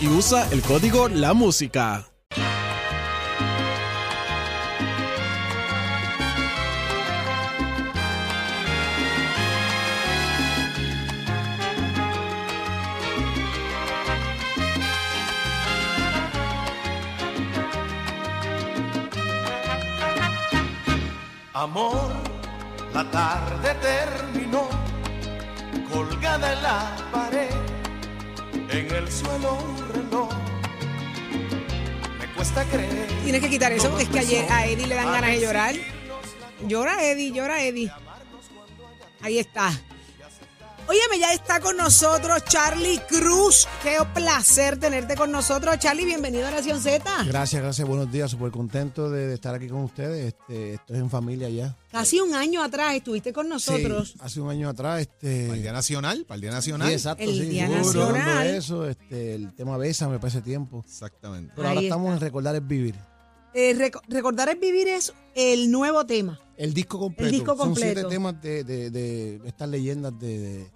Y usa el código La Música. Amor, la tarde terminó, colgada en la pared, en el suelo un reloj. Me cuesta creer. Tienes que quitar eso porque es que ayer a Eddie le dan ganas de llorar. Llora Eddie, llora Eddie. Ahí está. Óyeme, ya está con nosotros Charlie Cruz. Qué placer tenerte con nosotros. Charlie, bienvenido a Nación Z. Gracias, gracias, buenos días. Súper contento de, de estar aquí con ustedes. Este, esto es en familia ya. Casi un año atrás estuviste con nosotros. Sí, hace un año atrás, este. Para el Día Nacional, para el Día Nacional. sí, exacto, El sí, Día Nacional. eso, este, el tema Bésame para ese tiempo. Exactamente. Pero ahora estamos está. en Recordar es Vivir. Eh, reco- recordar es vivir es el nuevo tema. El disco completo. disco Son siete temas de, de- de estas leyendas de,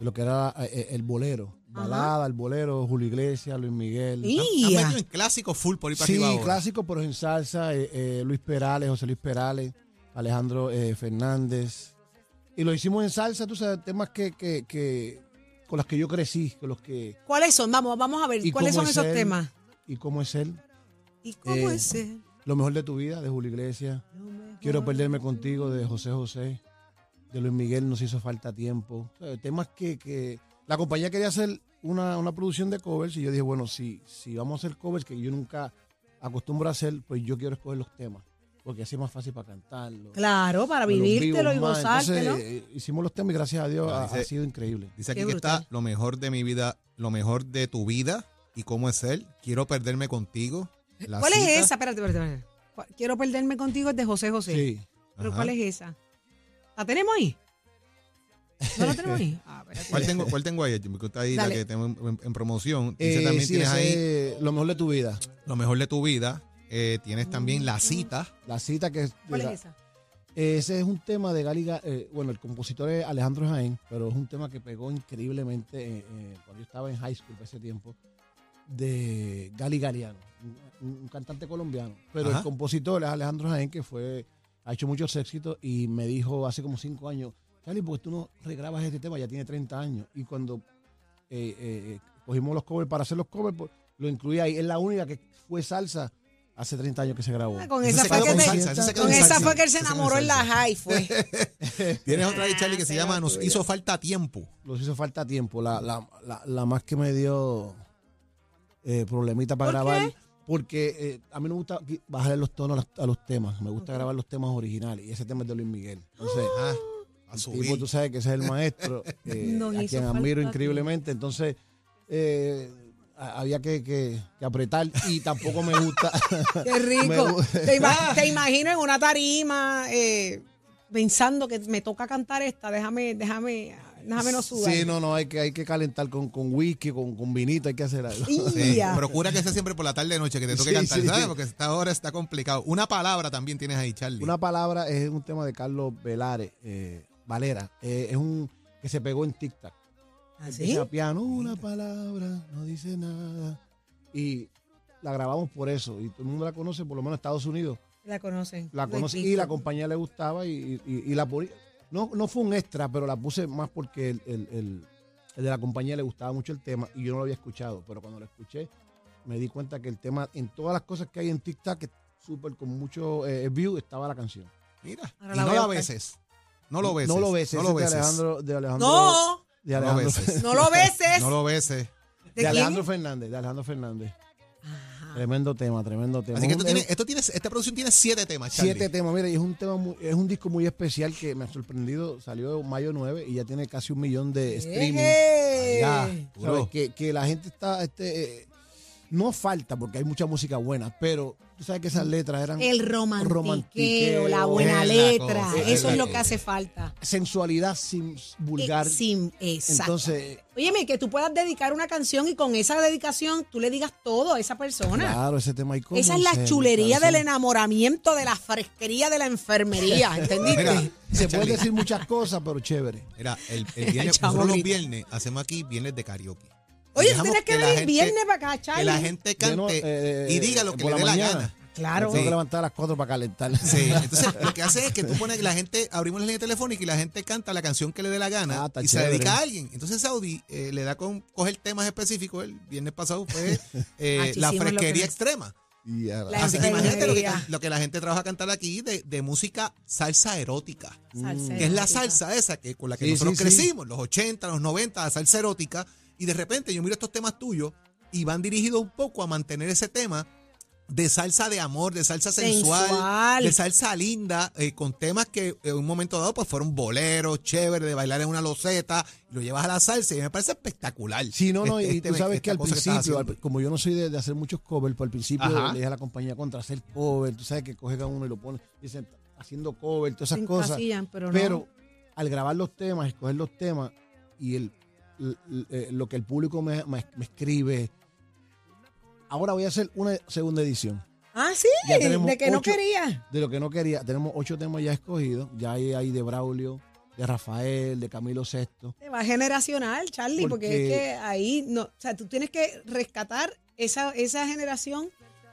lo que era eh, el bolero. Balada, el bolero, Julio Iglesias, Luis Miguel. Y- en clásicos full por ir para Sí, arriba ahora. clásico, pero en salsa. eh, eh, Luis Perales, José Luis Perales, Alejandro eh, Fernández. Y lo hicimos en salsa, tú sabes, temas que, que, que con los que yo crecí, con los que ¿Cuáles son? Vamos, vamos a ver. ¿Y ¿Cuáles son es esos él? temas? y cómo es él. ¿Y cómo Eh, es él? Lo mejor de tu vida, de Julio Iglesias. Quiero perderme contigo, de José José. De Luis Miguel, nos hizo falta tiempo. O sea, temas que, que la compañía quería hacer una, una producción de covers y yo dije, bueno, si, si vamos a hacer covers que yo nunca acostumbro a hacer, pues yo quiero escoger los temas. Porque así es más fácil para cantarlo. Claro, para vivírtelo y gozártelo. Entonces, eh, hicimos los temas y gracias a Dios ha, dice- ha sido increíble. Dice aquí Qué que brutal. está lo mejor de mi vida, lo mejor de tu vida y cómo es él. Quiero perderme contigo. La ¿Cuál cita. es esa? Espérate, espérate, espérate. ¿Cuál- Quiero perderme contigo es de José José. Sí. ¿Pero Ajá. cuál es esa? ¿La tenemos ahí? ¿No la tenemos ahí? Ah. ¿Cuál tengo, ¿Cuál tengo ahí? Porque está ahí la Dale. que tengo en, en- en promoción. Dice Eh, también sí, tienes ahí lo mejor de tu vida. lo mejor de tu vida. Eh, tienes también la cita. La cita que es. ¿Cuál es esa? Ese es un tema de Gali, Ga- eh, bueno, el compositor es Alejandro Jaén, pero es un tema que pegó increíblemente eh, cuando yo estaba en high school para ese tiempo, de Gali Galiano, un, un cantante colombiano. Pero Ajá. el compositor es Alejandro Jaén, que fue, ha hecho muchos éxitos y me dijo hace como cinco años, Charlie, porque tú no regrabas este tema? Ya tiene 30 años. Y cuando eh, eh, cogimos los covers para hacer los covers, pues, lo incluí ahí. Es la única que fue salsa hace 30 años que se grabó. Ah, con esa se fue que con salsa, se Con esa salsa. fue que él se enamoró en la high, fue. Tienes otra ahí, Charlie, que se Ah, llama Nos hizo falta tiempo. Los hizo falta tiempo. La, la, la, la más que me dio eh, problemita para ¿Por grabar. qué? Porque eh, a mí no me gusta bajarle los tonos a los, a los temas. Me gusta grabar los temas originales. Y ese tema es de Luis Miguel. Entonces, Ah, a el subir. tipo, tú sabes que ese es el maestro. eh, a quien admiro increíblemente. Entonces, eh, había que, que- que apretar. Y tampoco me gusta. Qué rico. Te, ima- te imagino en una tarima eh, pensando que me toca cantar esta. Déjame, déjame, déjame no sudar. sí, no, no. Hay que, hay que calentar con, con whisky, con, con vinito. Hay que hacer algo. Sí, procura que sea siempre por la tarde de noche que te toque Sí, cantar, sí. ¿sabes? Porque esta hora está complicado. Una palabra también tienes ahí, Charlie. Una palabra es un tema de Carlos Velares, eh, Valera. Eh, es un que se pegó en TikTok. ¿Así? Empieza a piano, una palabra, no dice nada. Y la grabamos por eso. Y todo el mundo la conoce, por lo menos en Estados Unidos. La conocen. La Lo he conoce y la compañía le gustaba y, y- y la ponía. No, no fue un extra, pero la puse más porque el, el- el- el de la compañía le gustaba mucho el tema y yo no lo había escuchado, pero cuando lo escuché me di cuenta que el tema, en todas las cosas que hay en TikTok, que súper con mucho eh, view, estaba la canción. Mira, Ahora y la no la beses. No lo beses. No lo beses, No lo es de beses. Alejandro, de Alejandro, No, de No lo Alejandro, beses. no lo beses. No lo beses. ¿De? Alejandro Fernández, de Alejandro Fernández. Tremendo tema, tremendo tema. Así que Un- esto tiene, es- esto tiene, esta producción tiene siete temas, Charlie. Siete temas, mira, y es un tema muy- es un disco muy especial que me ha sorprendido. Salió mayo 9 y ya tiene casi un millón de streaming. Ya. ¿Sabes? Que, que la gente está, este, eh, no falta porque hay mucha música buena, pero tú sabes que esas letras eran El romantiqueo, romantiqueo, la buena es la letra, cosa, eso es lo que- hace falta. sensualidad sin vulgar. Eh, sin- exacto. Entonces, Óyeme, que tú puedas dedicar una canción y con esa dedicación tú le digas todo a esa persona. claro, ese tema hay como Esa es la ser, chulería claro, del enamoramiento, de la fresquería de la enfermería, ¿entendiste? Mira, Se puede decir muchas cosas, pero chévere. Mira, el, el viernes, nosotros los viernes hacemos aquí viernes de karaoke. Oye, tienes que venir viernes para acá, Que la Charlie. gente cante Bueno, eh, y diga lo que le dé la gana. Claro. Tengo Sí. que levantar a las 4 para calentar. Sí, entonces lo que hace es que tú pones que la gente, abrimos la línea telefónica y la gente canta la canción que le dé la gana Ah, está y se dedica a alguien. Entonces Saudi eh, le da con coger temas específicos. El viernes pasado fue eh, la fresquería extrema. Así que imagínate lo que, enfermería. lo que la gente trabaja a cantar aquí de, de música salsa erótica. Salsa Que es la salsa esa que con la que Sí, nosotros sí, sí. crecimos, los 80, los 90, la salsa erótica. Y de repente yo miro estos temas tuyos y van dirigidos un poco a mantener ese tema de salsa de amor, de salsa sensual, Sensual. de salsa linda, eh, con temas que en un momento dado pues fueron boleros, chévere, de bailar en una loseta, y lo llevas a la salsa y me parece espectacular. Sí, no, no, Este- y este- tú sabes que al principio, al- como yo no soy de, de hacer muchos covers, pues al principio Ajá. le dije a la compañía contra hacer cover, tú sabes que cogen a uno y lo ponen, dicen, haciendo cover, todas esas Se cosas. pero, Pero no. al grabar los temas, escoger los temas y el, lo que el público me, me- me escribe, ahora voy a hacer una segunda edición. Ah, sí, de que no quería. De lo que no quería, tenemos ocho temas ya escogidos, ya hay, hay de Braulio, de Rafael, de Camilo Sesto. Te va generacional, Charlie, porque, Porque- es que ahí no, o sea, tú tienes que rescatar esa, esa generación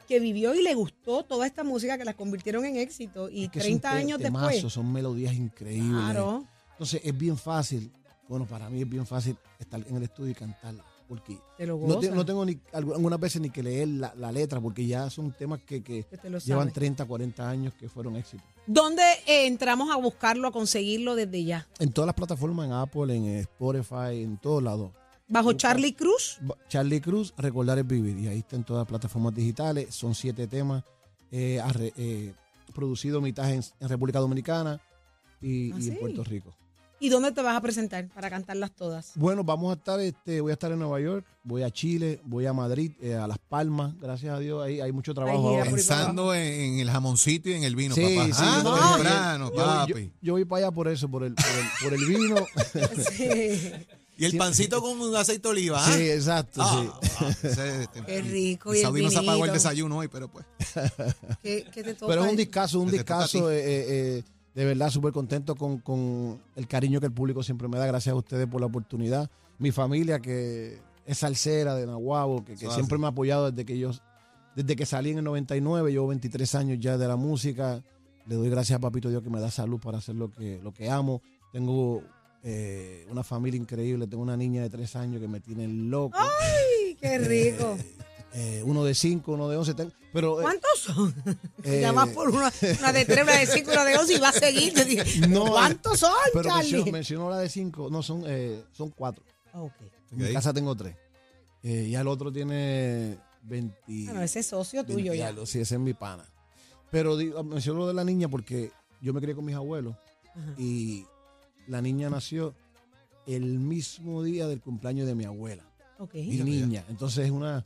que vivió y le gustó toda esta música que las convirtieron en éxito y Es que son 30 te- años temazos, después. Son melodías increíbles. Claro. Entonces es bien fácil, bueno, para mí es bien fácil estar en el estudio y cantar, porque Te lo no, te- no tengo ni algu- algunas veces ni que leer la, la letra, porque ya son temas que, que llevan sabes. 30, 40 años que fueron éxitos. ¿Dónde eh, entramos a buscarlo, a conseguirlo desde ya? En todas las plataformas, en Apple, en Spotify, en todos lados. Bajo Busca- Charlie Cruz. Charlie Cruz, Recordar es Vivir. Y ahí está en todas las plataformas digitales. Son siete temas eh, arre- eh, producido mitad en, en República Dominicana y, ¿Ah, y en? Puerto Rico. ¿Y dónde te vas a presentar para cantarlas todas? Bueno, vamos a estar, este, voy a estar en Nueva York, voy a Chile, voy a Madrid, eh, a Las Palmas, gracias a Dios, ahí hay mucho trabajo gira ahora. Pensando en, en el jamoncito y en el vino, Sí, papá. sí, Ah, no, temprano, yo, yo- papi. yo voy para allá por eso, por el, por el, por el vino. Sí. y el sí. pancito con un aceite de oliva. ¿ah? sí, exacto. Ah, sí. ah, ese- Qué rico, Y y el no se apagó el desayuno hoy, pero pues. ¿Qué, qué te toca? Pero es un discazo, un discazo, eh, eh, eh, de verdad súper contento con, con el cariño que el público siempre me da. Gracias a ustedes por la oportunidad. Mi familia que es salsera de Nahuabo, que, siempre me ha apoyado desde que yo, desde que salí en el 99, llevo 23 años ya de la música. Le doy gracias a Papito Dios que me da salud para hacer lo que, lo que amo. Tengo eh, una familia increíble, tengo una niña de 3 años que me tiene loco. Ay, qué rico. Eh, uno de 5, uno de 11. pero eh, ¿Cuántos son? eh, ya vas por una, una de tres, una de cinco, una de once y va a seguir. No, ¿Cuántos son, Pero Charlie? menciono, menciono la de 5, no, son, eh, son 4. Ah, ok. En mi Ok. casa tengo 3. y el otro tiene 20. Bueno, ese es socio tuyo 20 ya. algo, Sí, ese es mi pana. Pero digo, menciono lo de la niña porque yo me crié con mis abuelos Ajá. y la niña nació el mismo día del cumpleaños de mi abuela. Ok. Mi niña. Entonces es una,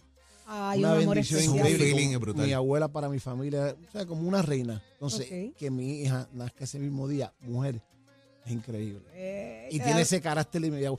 Ay, una un amor bendición especial. increíble. Un feeling como brutal. Mi abuela para mi familia, o sea, como una reina. Entonces, Ok. que mi hija nazca ese mismo día, mujer, es increíble. Eh, Y tiene ese carácter y me digo,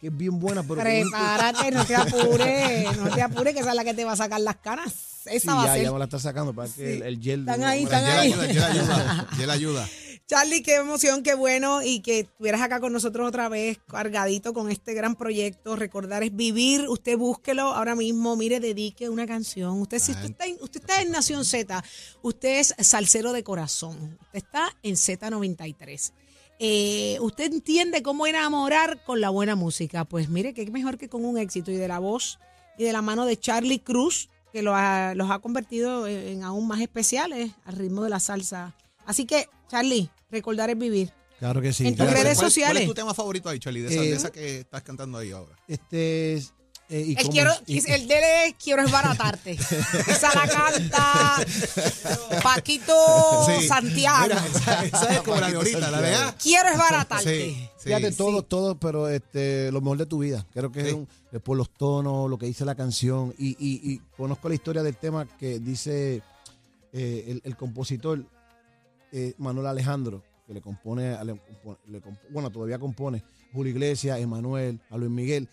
que es bien buena, pero... Prepárate, no te apures, no te apures, que esa es la que te va a sacar las canas. Esa Sí, va a ya, ser. ya me la está sacando para que el, el gel... Están ahí, están Él ahí. ayuda, él ayuda, ayuda. Charlie, qué emoción, qué bueno y que estuvieras acá con nosotros otra vez, cargadito con este gran proyecto. Recordar es vivir. Usted búsquelo ahora mismo. Mire, dedique una canción. Usted, si usted está, en, usted está en Nación Z, usted es salsero de corazón. Usted está en Z93. Eh, ¿Usted entiende cómo enamorar con la buena música? Pues mire, que mejor que con un éxito y de la voz y de la mano de Charlie Cruz, que lo ha- los ha convertido en, en aún más especiales al ritmo de la salsa. Así que, Charlie, recordar es vivir. Claro que sí. En tus claro. redes ¿Cuál- sociales. ¿Cuál es tu tema favorito ahí, Charlie? De esa, Eh, de esa que estás cantando ahí ahora. Este es. eh, y El, cómo- quiero, y- el de él es quiero esbaratarte. Esa la canta Paquito Sí. Santiago. Mira, esa, esa es como la de ahorita, la de ah, Quiero esbaratarte. Sí, sí. Fíjate, todo, todo, pero este, lo mejor de tu vida. Creo que es un- es por los tonos, lo que dice la canción. Y, y- y conozco la historia del tema que dice eh, el, el compositor eh, Manuel Alejandro, que le compone, le compo- le comp- bueno, todavía compone, Julio Iglesias, Emanuel, a Luis Miguel.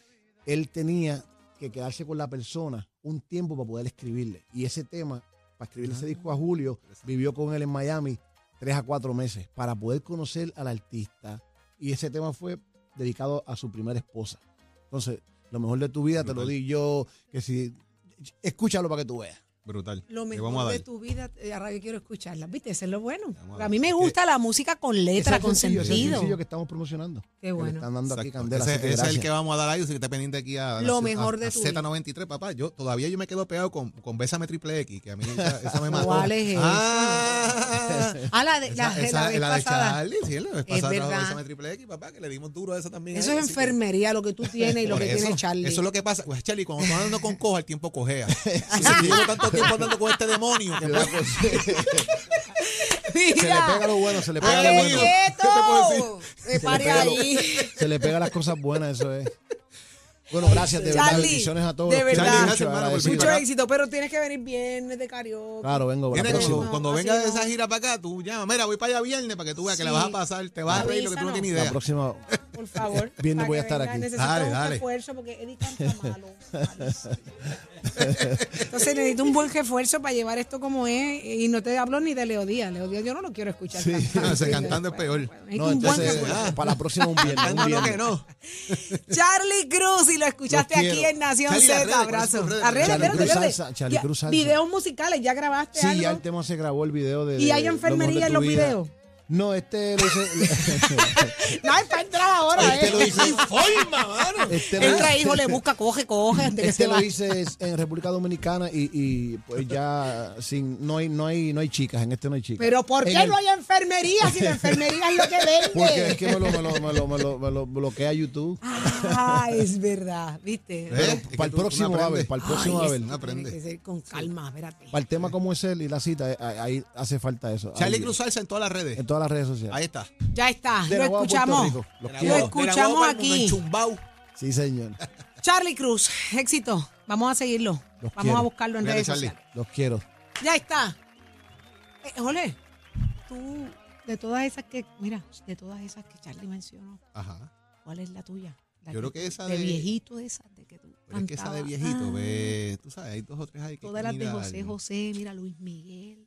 Él tenía que quedarse con la persona un tiempo para poder escribirle. Y ese tema, para escribirle ese disco a Julio, vivió con él en Miami tres a cuatro meses para poder conocer al artista. Y ese tema fue dedicado a su primera esposa. Entonces, lo mejor de tu vida te lo di yo, que si escúchalo para que tú veas. Brutal. Lo mejor vamos a de tu vida, eh, ahora yo quiero escucharla. ¿Viste? Eso es lo bueno. Vamos a A mí me Es gusta la música con letra, Ese con sencillo, ese sentido. sencillo que estamos promocionando. Qué que le bueno. están dando aquí Exacto. candela. Ese, así que ese es el gracias. que vamos a dar ahí, así que esté pendiente aquí a, Lo a- mejor de a tu vida. Z93, papá. Yo todavía yo me quedo pegado con, con Bésame Triple X, que a mí esa, esa me mató. ¿Cuál es esa? Ah, Ah, la de, la, esa, de esa- la vez la de pasada. Charlie, sí, la vez Es pasada verdad. Bésame Triple X, papá, que le dimos duro a esa también. Eso ahí, es así que- enfermería, lo que tú tienes y lo Por que eso, tiene Charlie. Eso es lo que pasa. Pues, Charlie, cuando tú andas con coja, el tiempo cojea. Si tanto tiempo andando con este demonio, que pues, Se le pega lo bueno, se le pega ¡Ay, lo bueno. ¿Qué te puedo pega lo- ahí. Se le pega las cosas buenas, eso es. Bueno, gracias, de verdad. Charlie, Bendiciones a todos. de verdad. mucho, Gracias, hermano, por. Mucho éxito, pero tienes que venir viernes de karaoke. Claro, vengo la Viene cuando, próxima. cuando Así venga de no. esa gira para acá, tú llama, mira, voy para allá viernes para que tú veas que la vas a pasar, te vas a reír lo que tú no tienes La idea. próxima. Por favor. Viernes voy a estar venga. aquí. Necesito Dale, un dale. refuerzo porque Eddie canta malo. Entonces necesito un buen refuerzo para llevar esto como es. Y no te hablo ni de Leo Díaz. Leo Díaz yo no lo quiero escuchar. Sí. cantando. No, ese cantando es peor. No, entonces, ah. para la próxima un viernes. un Cantando lo que viernes. no. Charlie Cruz, y lo escuchaste Los aquí quiero. en Nación Charlie, Z. redes, ¿cuáles Abrazo. redes? Las redes, Charlie espérate, Cruz espérate. Salsa, Charlie Ya, Cruz Salsa. Videos musicales, ¿ya grabaste Sí, algo? ya el tema se grabó el video de. ¿Y hay Lo enfermería mejor de en tu los vida. videos? No, este lo hice. No, es para entrar ahora, Este ¿eh? lo hice. ¡Forma, mano! Este lo Entra, hijo, le busca, coge, coge. Antes que Este se lo va. hice en República Dominicana y, y, pues ya sin no hay no hay no hay chicas en este no hay chicas. Pero ¿por En qué el- no hay enfermería si la enfermería es lo que vende? Porque es que me lo, me lo, me lo, me lo, me lo bloquea YouTube. Ah, es verdad, ¿viste? ¿Eh? Pero Es que para el tú- próximo a ver, para el próximo Ay, va a ver. eso No aprende. Tiene que ser con calma, espérate. Para el tema como es él y la cita, eh, ahí hace falta eso. Charlie Cruz Salsa en todas las redes. En todas las redes sociales. Ahí está. Ya está, De lo Puerto escuchamos. Rico. Los De quiero. la Lo escuchamos aquí. Sí, señor. Charlie Cruz, éxito. Vamos a seguirlo. Los Vamos quiero. a buscarlo en Cuídate, redes Charlie. sociales. Los quiero. Ya está. Eh, Jole, tú, de todas esas que, mira, de todas esas que Charlie mencionó, Ajá. ¿cuál es la tuya? La Yo creo que esa de, de- viejito esa, de que tú Pero es que esa de cantabas. viejito, Ah, ve, tú sabes, hay dos o tres ahí que Todas las de. José José, mira Luis Miguel.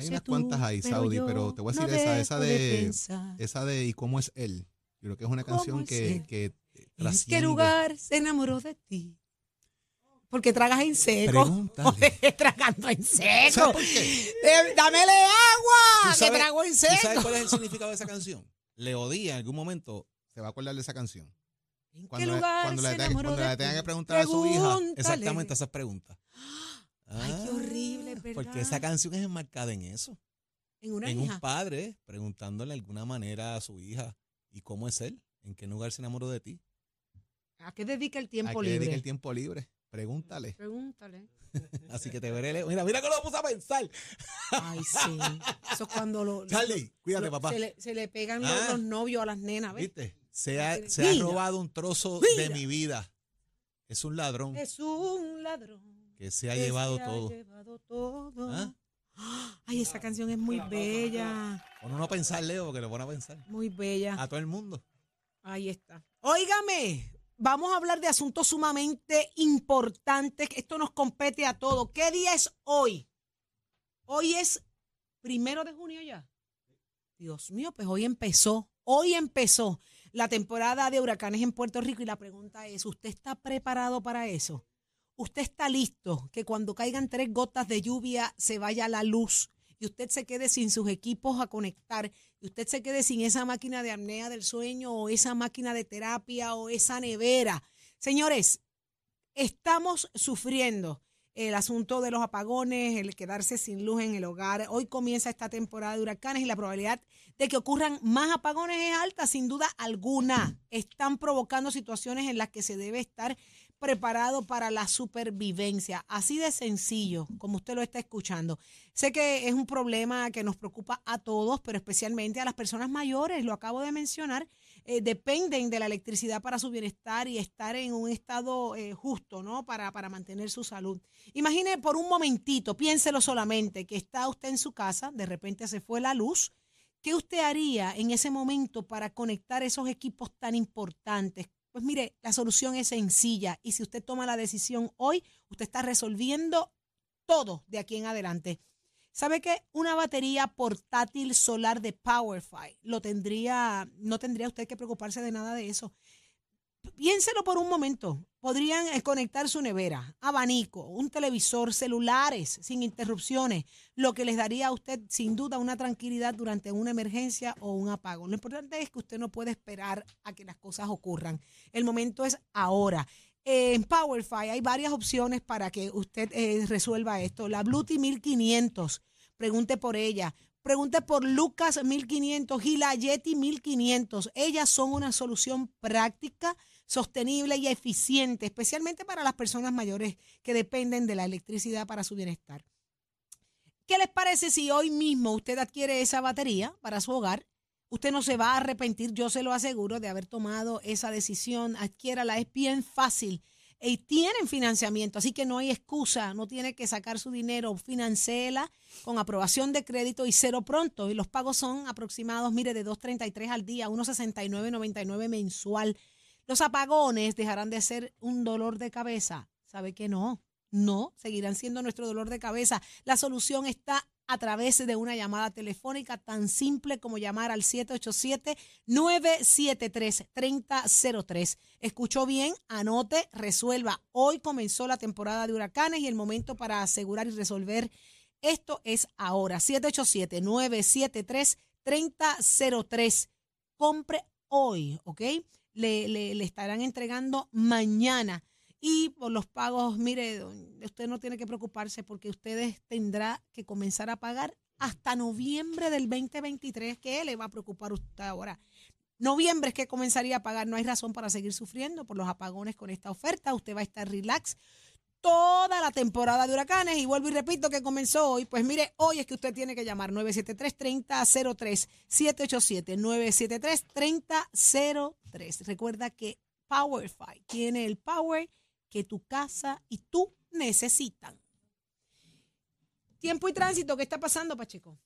Hay unas tú, cuantas ahí, Saudi, pero te voy a no decir esa, esa de, esa de ¿Y cómo es él? Yo creo que es una ¿Cómo canción es que, él? que ¿En qué lugar se enamoró de ti? Porque tragas en seco. Tragando en ¿Sabes seco. por qué? Dámele agua, ¿Tú que sabes- trago en ¿Tú sabes seco. cuál es el significado de esa canción? Leodía en algún momento se va a acordar de esa canción. ¿En qué Cuando, le- lugar cuando le, se cuando le tenga ti? que preguntar a su hija exactamente esas preguntas. Ay, qué Ah, horrible, ¿verdad? Porque esa canción es enmarcada en eso. En una en hija. un padre preguntándole de alguna manera a su hija, ¿y cómo es él? ¿En qué lugar se enamoró de ti? ¿A qué dedica el ¿A tiempo qué libre? dedica el tiempo libre? Pregúntale. Pregúntale. Así que te veré. Leo. Mira, mira que lo puse a pensar. Ay, sí. Eso es cuando lo, Charlie, cuídate, lo- papá. Se, le, se le pegan los, Ah. los novios a las nenas, ¿ves? ¿Viste? Se ha, se ha Mira. robado un trozo Mira. de mi vida. Es un ladrón Es un ladrón. Que se ha que llevado se ha todo. llevado todo. ¿Ah? Ay, esa canción es muy bella. Pon uno a pensar, Leo, porque lo pone a pensar. Muy bella. A todo el mundo. Ahí está. Óigame, vamos a hablar de asuntos sumamente importantes. Esto nos compete a todos. ¿Qué día es hoy? Hoy es primero de junio ya. Dios mío, pues hoy empezó. Hoy empezó la temporada de huracanes en Puerto Rico y la pregunta es, ¿usted está preparado para eso? ¿Usted está listo que cuando caigan tres gotas de lluvia se vaya la luz y usted se quede sin sus equipos a conectar y usted se quede sin esa máquina de apnea del sueño o esa máquina de terapia o esa nevera. Señores, estamos sufriendo el asunto de los apagones, el quedarse sin luz en el hogar. Hoy comienza esta temporada de huracanes y la probabilidad de que ocurran más apagones es alta, sin duda alguna. Están provocando situaciones en las que se debe estar preparado para la supervivencia. Así de sencillo, como usted lo está escuchando. Sé que es un problema que nos preocupa a todos, pero especialmente a las personas mayores, lo acabo de mencionar, eh, dependen de la electricidad para su bienestar y estar en un estado eh, justo, ¿no? Para, para mantener su salud. Imagine por un momentito, piénselo solamente, que está usted en su casa, de repente se fue la luz. ¿Qué usted haría en ese momento para conectar esos equipos tan importantes pues mire, la solución es sencilla y si usted toma la decisión hoy, usted está resolviendo todo de aquí en adelante. ¿Sabe que una batería portátil solar de Powerfy lo tendría, no tendría usted que preocuparse de nada de eso? Piénselo por un momento. Podrían conectar su nevera, abanico, un televisor, celulares sin interrupciones, lo que les daría a usted sin duda una tranquilidad durante una emergencia o un apago. Lo importante es que usted no puede esperar a que las cosas ocurran. El momento es ahora. En Powerfy hay varias opciones para que usted eh, resuelva esto. La Bluetooth 1500, pregunte por ella. Pregunte por Lucas 1500 y la Yeti 1500. Ellas son una solución práctica sostenible y eficiente, especialmente para las personas mayores que dependen de la electricidad para su bienestar. ¿Qué les parece si hoy mismo usted adquiere esa batería para su hogar? Usted no se va a arrepentir, yo se lo aseguro, de haber tomado esa decisión. Adquiérala, es bien fácil. Y tienen financiamiento, así que no hay excusa, no tiene que sacar su dinero, financela con aprobación de crédito y cero pronto. Y los pagos son aproximados, mire, de 2.33 al día, 1.69.99 mensual. Los apagones dejarán de ser un dolor de cabeza. ¿Sabe que no? No, seguirán siendo nuestro dolor de cabeza. La solución está a través de una llamada telefónica tan simple como llamar al 787-973-3003. Escuchó bien, anote, resuelva. Hoy comenzó la temporada de huracanes y el momento para asegurar y resolver esto es ahora. 787-973-3003. Compre hoy, ¿ok? Le, le, estarán entregando mañana. Y por los pagos, mire, usted no tiene que preocuparse porque ustedes tendrá que comenzar a pagar hasta noviembre del 2023, que le va a preocupar usted ahora. Noviembre es que comenzaría a pagar, no hay razón para seguir sufriendo por los apagones con esta oferta, usted va a estar relax toda la temporada de huracanes y vuelvo y repito que comenzó hoy, pues mire, hoy es que usted tiene que llamar 973-3003, 787-973-3003. Recuerda que Powerfy tiene el power que tu casa y tú necesitan. Tiempo y tránsito, ¿qué está pasando, Pacheco?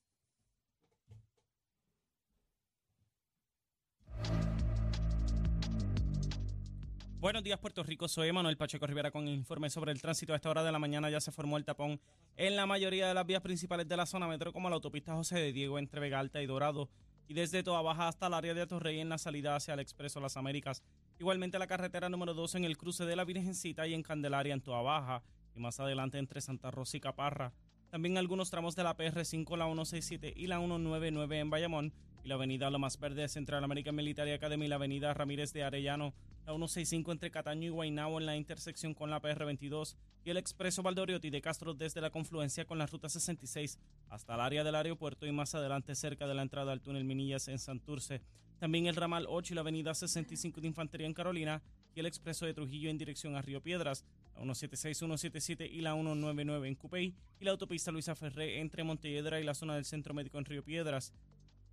Buenos días, Puerto Rico. Soy Manuel Pacheco Rivera con informe sobre el tránsito. A esta hora de la mañana ya se formó el tapón en la mayoría de las vías principales de la zona metro, como la autopista José de Diego entre Vega Alta y Dorado, y desde Toa Baja hasta el área de Atorrey en la salida hacia el Expreso Las Américas. Igualmente la carretera número 2 en el cruce de la Virgencita y en Candelaria en Toa Baja, y más adelante entre Santa Rosa y Caparra. También algunos tramos de la PR5, la 167 y la 199 en Bayamón, y la avenida Lomas Verde Central American Military Academy y la avenida Ramírez de Arellano la 165 entre Cataño y Guaynabo en la intersección con la PR22 y el expreso Valdoriotti de Castro desde la confluencia con la ruta 66 hasta el área del aeropuerto y más adelante cerca de la entrada al túnel Minillas en Santurce. También el ramal 8 y la avenida 65 de Infantería en Carolina y el expreso de Trujillo en dirección a Río Piedras, la 176, 177 y la 199 en Cupey y la autopista Luisa Ferré entre Montelledra y la zona del Centro Médico en Río Piedras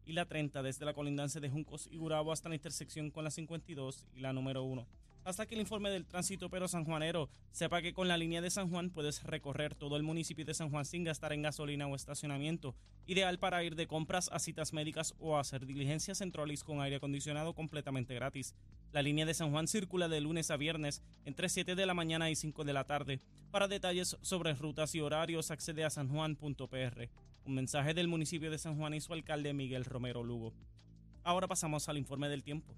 y la 30 desde la colindancia de Juncos y Gurabo hasta la intersección con la 52 y la número 1. Hasta que el informe del tránsito pero sanjuanero sepa que con la línea de San Juan puedes recorrer todo el municipio de San Juan sin gastar en gasolina o estacionamiento, ideal para ir de compras a citas médicas o hacer diligencias en trolis con aire acondicionado completamente gratis. La línea de San Juan circula de lunes a viernes entre 7 de la mañana y 5 de la tarde. Para detalles sobre rutas y horarios accede a sanjuan.pr. Un mensaje del municipio de San Juan y su alcalde Miguel Romero Lugo. Ahora pasamos al informe del tiempo.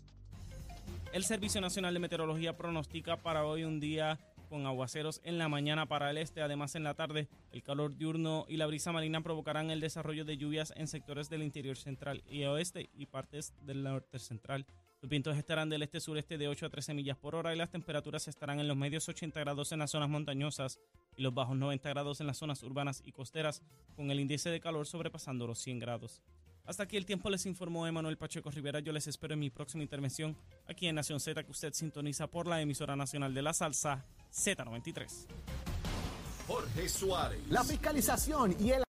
El Servicio Nacional de Meteorología pronostica para hoy un día con aguaceros en la mañana para el este. Además, en la tarde, el calor diurno y la brisa marina provocarán el desarrollo de lluvias en sectores del interior central y oeste y partes del norte central. Los vientos estarán del este-sureste de 8 a 13 millas por hora y las temperaturas estarán en los medios 80 grados en las zonas montañosas y los bajos 90 grados en las zonas urbanas y costeras, con el índice de calor sobrepasando los 100 grados. Hasta aquí el tiempo les informó Emanuel Pacheco Rivera. Yo les espero en mi próxima intervención aquí en Nación Z, que usted sintoniza por la emisora nacional de la salsa Z93. Jorge Suárez. La fiscalización y el